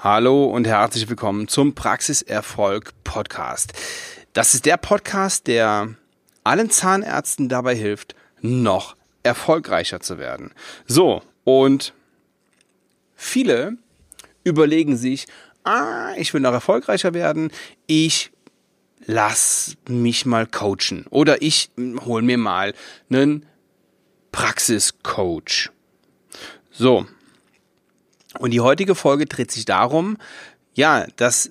Hallo und herzlich willkommen zum Praxiserfolg Podcast. Das ist der Podcast, der allen Zahnärzten dabei hilft, noch erfolgreicher zu werden. So, und viele überlegen sich, ah, ich will noch erfolgreicher werden, ich lass mich mal coachen oder ich hol mir mal einen Praxiscoach. So, und die heutige Folge dreht sich darum, ja, dass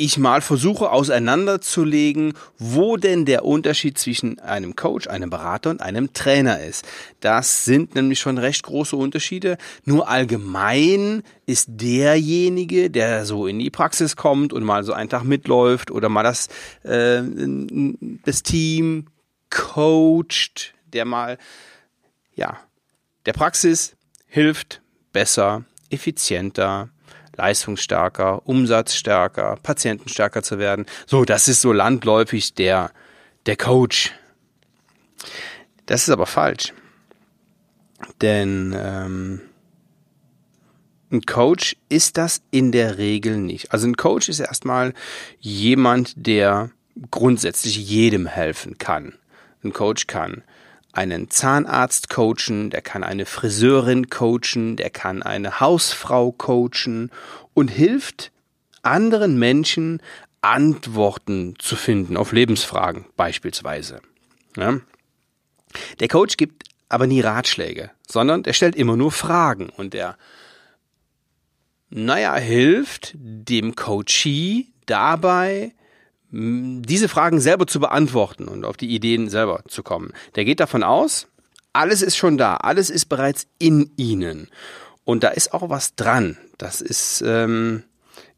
ich mal versuche auseinanderzulegen, wo denn der Unterschied zwischen einem Coach, einem Berater und einem Trainer ist. Das sind nämlich schon recht große Unterschiede. Nur allgemein ist derjenige, der so in die Praxis kommt und mal so einen Tag mitläuft oder mal das, äh, das Team coacht, der mal, ja, der Praxis hilft, besser, effizienter, leistungsstärker, umsatzstärker, patientenstärker zu werden. So, das ist so landläufig der, der Coach. Das ist aber falsch. Denn ähm, ein Coach ist das in der Regel nicht. Also ein Coach ist erstmal jemand, der grundsätzlich jedem helfen kann. Ein Coach kann einen Zahnarzt coachen, der kann eine Friseurin coachen, der kann eine Hausfrau coachen und hilft anderen Menschen Antworten zu finden auf Lebensfragen beispielsweise. Ja? Der Coach gibt aber nie Ratschläge, sondern der stellt immer nur Fragen und der, naja, hilft dem Coachee dabei, diese Fragen selber zu beantworten und auf die Ideen selber zu kommen. Der geht davon aus, alles ist schon da, alles ist bereits in ihnen. Und da ist auch was dran. Das ist ähm,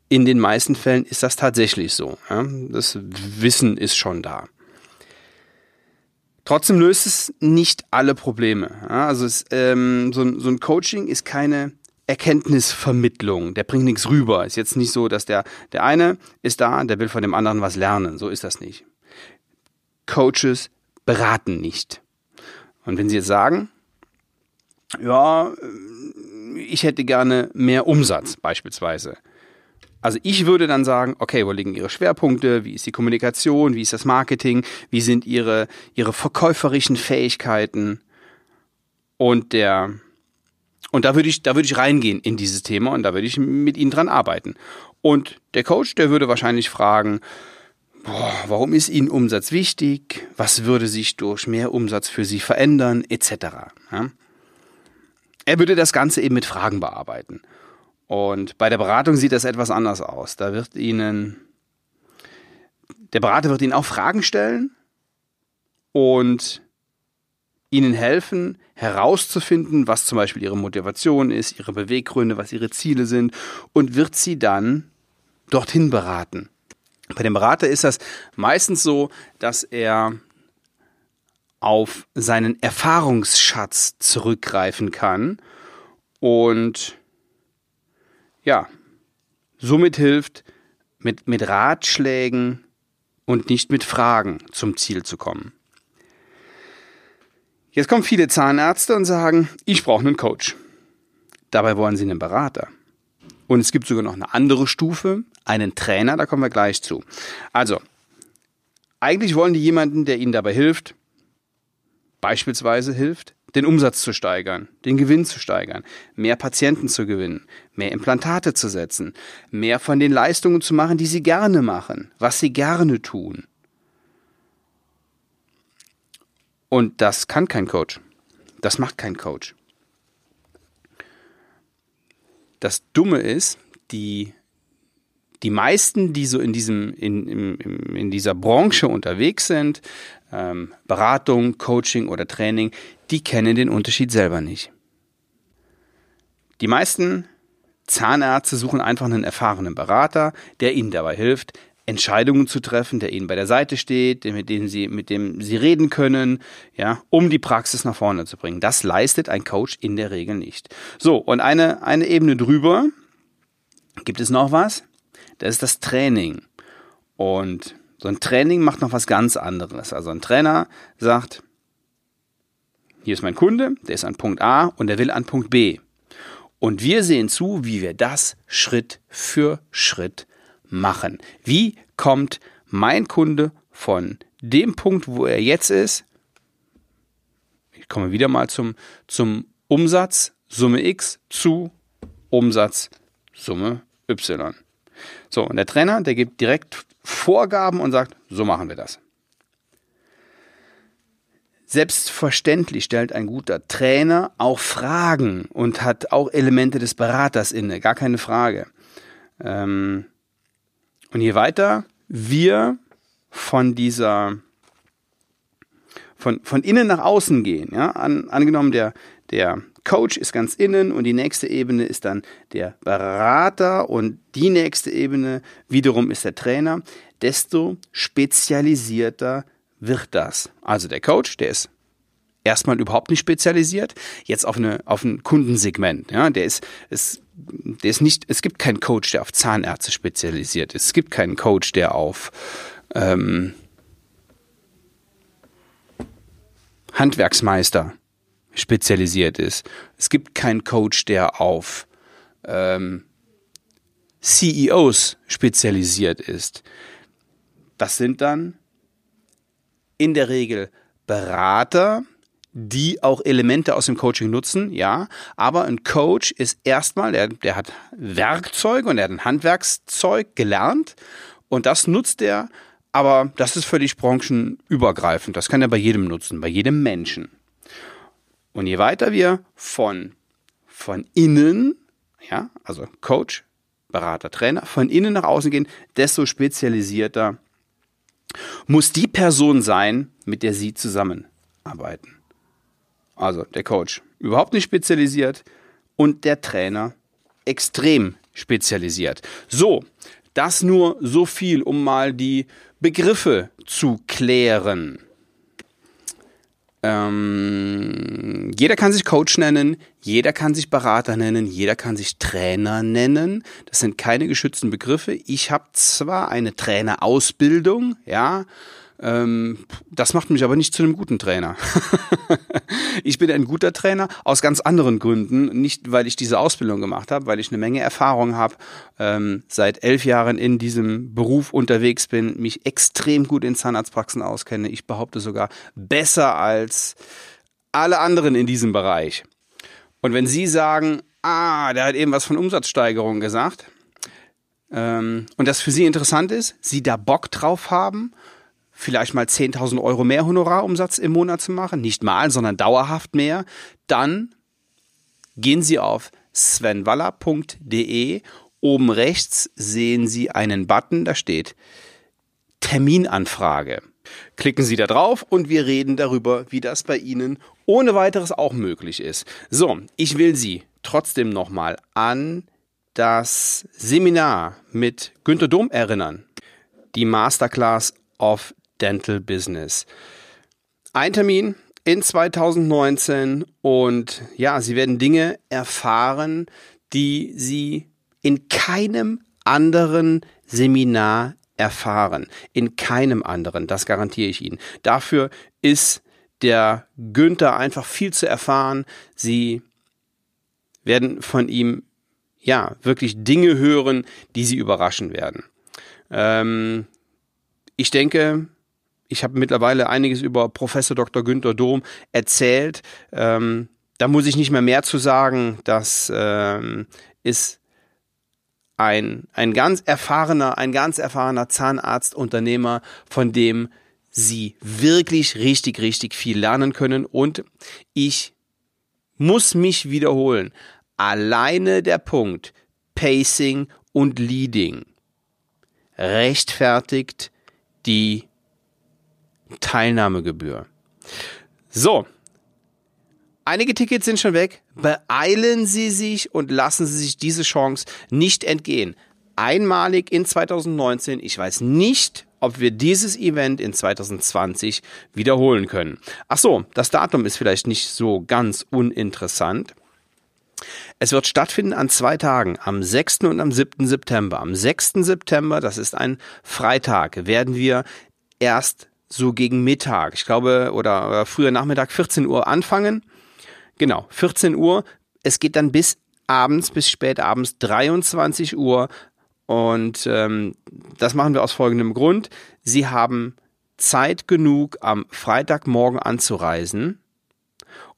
in den meisten Fällen ist das tatsächlich so. Ja? Das Wissen ist schon da. Trotzdem löst es nicht alle Probleme. Ja? Also es, ähm, so, so ein Coaching ist keine Erkenntnisvermittlung, der bringt nichts rüber. Ist jetzt nicht so, dass der, der eine ist da, der will von dem anderen was lernen. So ist das nicht. Coaches beraten nicht. Und wenn Sie jetzt sagen, ja, ich hätte gerne mehr Umsatz beispielsweise. Also ich würde dann sagen, okay, wo liegen Ihre Schwerpunkte? Wie ist die Kommunikation? Wie ist das Marketing? Wie sind Ihre, Ihre verkäuferischen Fähigkeiten? Und der und da würde ich, da würde ich reingehen in dieses Thema und da würde ich mit ihnen dran arbeiten. Und der Coach, der würde wahrscheinlich fragen, boah, warum ist Ihnen Umsatz wichtig? Was würde sich durch mehr Umsatz für Sie verändern? Etc. Ja? Er würde das Ganze eben mit Fragen bearbeiten. Und bei der Beratung sieht das etwas anders aus. Da wird Ihnen, der Berater wird Ihnen auch Fragen stellen und ihnen helfen, herauszufinden, was zum Beispiel ihre Motivation ist, ihre Beweggründe, was ihre Ziele sind und wird sie dann dorthin beraten. Bei dem Berater ist das meistens so, dass er auf seinen Erfahrungsschatz zurückgreifen kann und ja, somit hilft, mit, mit Ratschlägen und nicht mit Fragen zum Ziel zu kommen. Jetzt kommen viele Zahnärzte und sagen, ich brauche einen Coach. Dabei wollen sie einen Berater. Und es gibt sogar noch eine andere Stufe, einen Trainer, da kommen wir gleich zu. Also, eigentlich wollen die jemanden, der ihnen dabei hilft, beispielsweise hilft, den Umsatz zu steigern, den Gewinn zu steigern, mehr Patienten zu gewinnen, mehr Implantate zu setzen, mehr von den Leistungen zu machen, die sie gerne machen, was sie gerne tun. Und das kann kein Coach. Das macht kein Coach. Das Dumme ist, die, die meisten, die so in, diesem, in, in, in dieser Branche unterwegs sind, ähm, Beratung, Coaching oder Training, die kennen den Unterschied selber nicht. Die meisten Zahnärzte suchen einfach einen erfahrenen Berater, der ihnen dabei hilft, Entscheidungen zu treffen, der ihnen bei der Seite steht, mit dem sie, mit dem sie reden können, ja, um die Praxis nach vorne zu bringen. Das leistet ein Coach in der Regel nicht. So, und eine, eine Ebene drüber gibt es noch was. Das ist das Training. Und so ein Training macht noch was ganz anderes. Also ein Trainer sagt, hier ist mein Kunde, der ist an Punkt A und der will an Punkt B. Und wir sehen zu, wie wir das Schritt für Schritt machen. Wie kommt mein Kunde von dem Punkt, wo er jetzt ist, ich komme wieder mal zum, zum Umsatz, Summe X zu Umsatz, Summe Y. So, und der Trainer, der gibt direkt Vorgaben und sagt, so machen wir das. Selbstverständlich stellt ein guter Trainer auch Fragen und hat auch Elemente des Beraters inne, gar keine Frage. Ähm, und je weiter wir von dieser von, von innen nach außen gehen, ja, An, angenommen der, der Coach ist ganz innen und die nächste Ebene ist dann der Berater und die nächste Ebene wiederum ist der Trainer, desto spezialisierter wird das. Also der Coach, der ist erstmal überhaupt nicht spezialisiert, jetzt auf, eine, auf ein Kundensegment. Ja, der ist, ist, der ist nicht, es gibt keinen Coach, der auf Zahnärzte spezialisiert ist. Es gibt keinen Coach, der auf ähm, Handwerksmeister spezialisiert ist. Es gibt keinen Coach, der auf ähm, CEOs spezialisiert ist. Das sind dann in der Regel Berater, die auch Elemente aus dem Coaching nutzen, ja. Aber ein Coach ist erstmal, der, der hat Werkzeuge und er hat ein Handwerkszeug gelernt und das nutzt er, aber das ist völlig branchenübergreifend. Das kann er bei jedem nutzen, bei jedem Menschen. Und je weiter wir von, von innen, ja, also Coach, Berater, Trainer, von innen nach außen gehen, desto spezialisierter muss die Person sein, mit der Sie zusammenarbeiten. Also der Coach überhaupt nicht spezialisiert und der Trainer extrem spezialisiert. So, das nur so viel, um mal die Begriffe zu klären. Ähm, jeder kann sich Coach nennen, jeder kann sich Berater nennen, jeder kann sich Trainer nennen. Das sind keine geschützten Begriffe. Ich habe zwar eine Trainerausbildung, ja, ähm, das macht mich aber nicht zu einem guten Trainer. ich bin ein guter Trainer aus ganz anderen Gründen. Nicht, weil ich diese Ausbildung gemacht habe, weil ich eine Menge Erfahrung habe, ähm, seit elf Jahren in diesem Beruf unterwegs bin, mich extrem gut in Zahnarztpraxen auskenne. Ich behaupte sogar besser als alle anderen in diesem Bereich. Und wenn Sie sagen, ah, der hat eben was von Umsatzsteigerung gesagt, ähm, und das für Sie interessant ist, Sie da Bock drauf haben vielleicht mal 10.000 Euro mehr Honorarumsatz im Monat zu machen, nicht mal, sondern dauerhaft mehr, dann gehen Sie auf svenwaller.de. Oben rechts sehen Sie einen Button, da steht Terminanfrage. Klicken Sie da drauf und wir reden darüber, wie das bei Ihnen ohne weiteres auch möglich ist. So, ich will Sie trotzdem nochmal an das Seminar mit Günter Dom erinnern. Die Masterclass of Dental Business. Ein Termin in 2019 und ja, Sie werden Dinge erfahren, die Sie in keinem anderen Seminar erfahren. In keinem anderen, das garantiere ich Ihnen. Dafür ist der Günther einfach viel zu erfahren. Sie werden von ihm ja wirklich Dinge hören, die Sie überraschen werden. Ähm, ich denke, ich habe mittlerweile einiges über Professor Dr. Günther Dom erzählt. Ähm, da muss ich nicht mehr mehr zu sagen. Das ähm, ist ein, ein ganz erfahrener, ein ganz erfahrener Zahnarztunternehmer, von dem Sie wirklich richtig, richtig viel lernen können. Und ich muss mich wiederholen. Alleine der Punkt Pacing und Leading rechtfertigt die Teilnahmegebühr. So. Einige Tickets sind schon weg. Beeilen Sie sich und lassen Sie sich diese Chance nicht entgehen. Einmalig in 2019. Ich weiß nicht, ob wir dieses Event in 2020 wiederholen können. Ach so, das Datum ist vielleicht nicht so ganz uninteressant. Es wird stattfinden an zwei Tagen, am 6. und am 7. September. Am 6. September, das ist ein Freitag, werden wir erst so gegen Mittag, ich glaube, oder, oder früher Nachmittag, 14 Uhr anfangen. Genau, 14 Uhr. Es geht dann bis abends bis spät abends 23 Uhr. Und ähm, das machen wir aus folgendem Grund. Sie haben Zeit genug, am Freitagmorgen anzureisen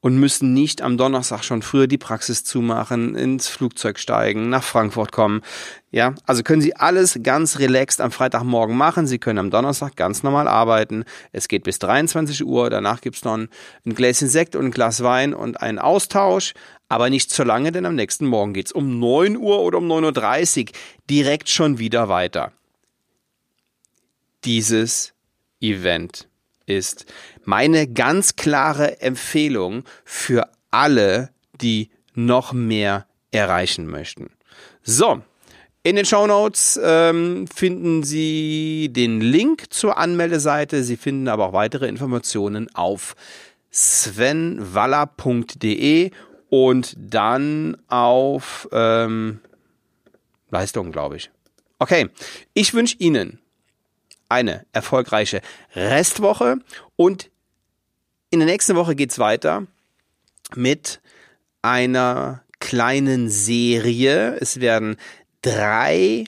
und müssen nicht am Donnerstag schon früher die Praxis zumachen, ins Flugzeug steigen, nach Frankfurt kommen. Ja, also können Sie alles ganz relaxed am Freitagmorgen machen. Sie können am Donnerstag ganz normal arbeiten. Es geht bis 23 Uhr. Danach gibt's noch ein, Gläschen Sekt und ein Glas Wein und einen Austausch. Aber nicht zu lange, denn am nächsten Morgen geht's um 9 Uhr oder um 9.30 Uhr direkt schon wieder weiter. Dieses Event ist meine ganz klare Empfehlung für alle, die noch mehr erreichen möchten. So, in den Show Notes ähm, finden Sie den Link zur Anmeldeseite. Sie finden aber auch weitere Informationen auf svenwaller.de und dann auf ähm, Leistung, glaube ich. Okay, ich wünsche Ihnen eine erfolgreiche Restwoche und in der nächsten Woche geht's weiter mit einer kleinen Serie. Es werden drei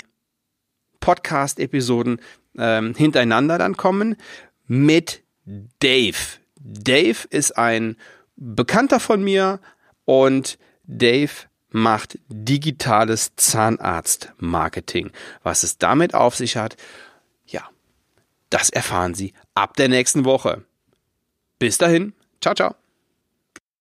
Podcast-Episoden ähm, hintereinander dann kommen mit Dave. Dave ist ein Bekannter von mir und Dave macht digitales Zahnarzt-Marketing. Was es damit auf sich hat, das erfahren Sie ab der nächsten Woche. Bis dahin, ciao, ciao.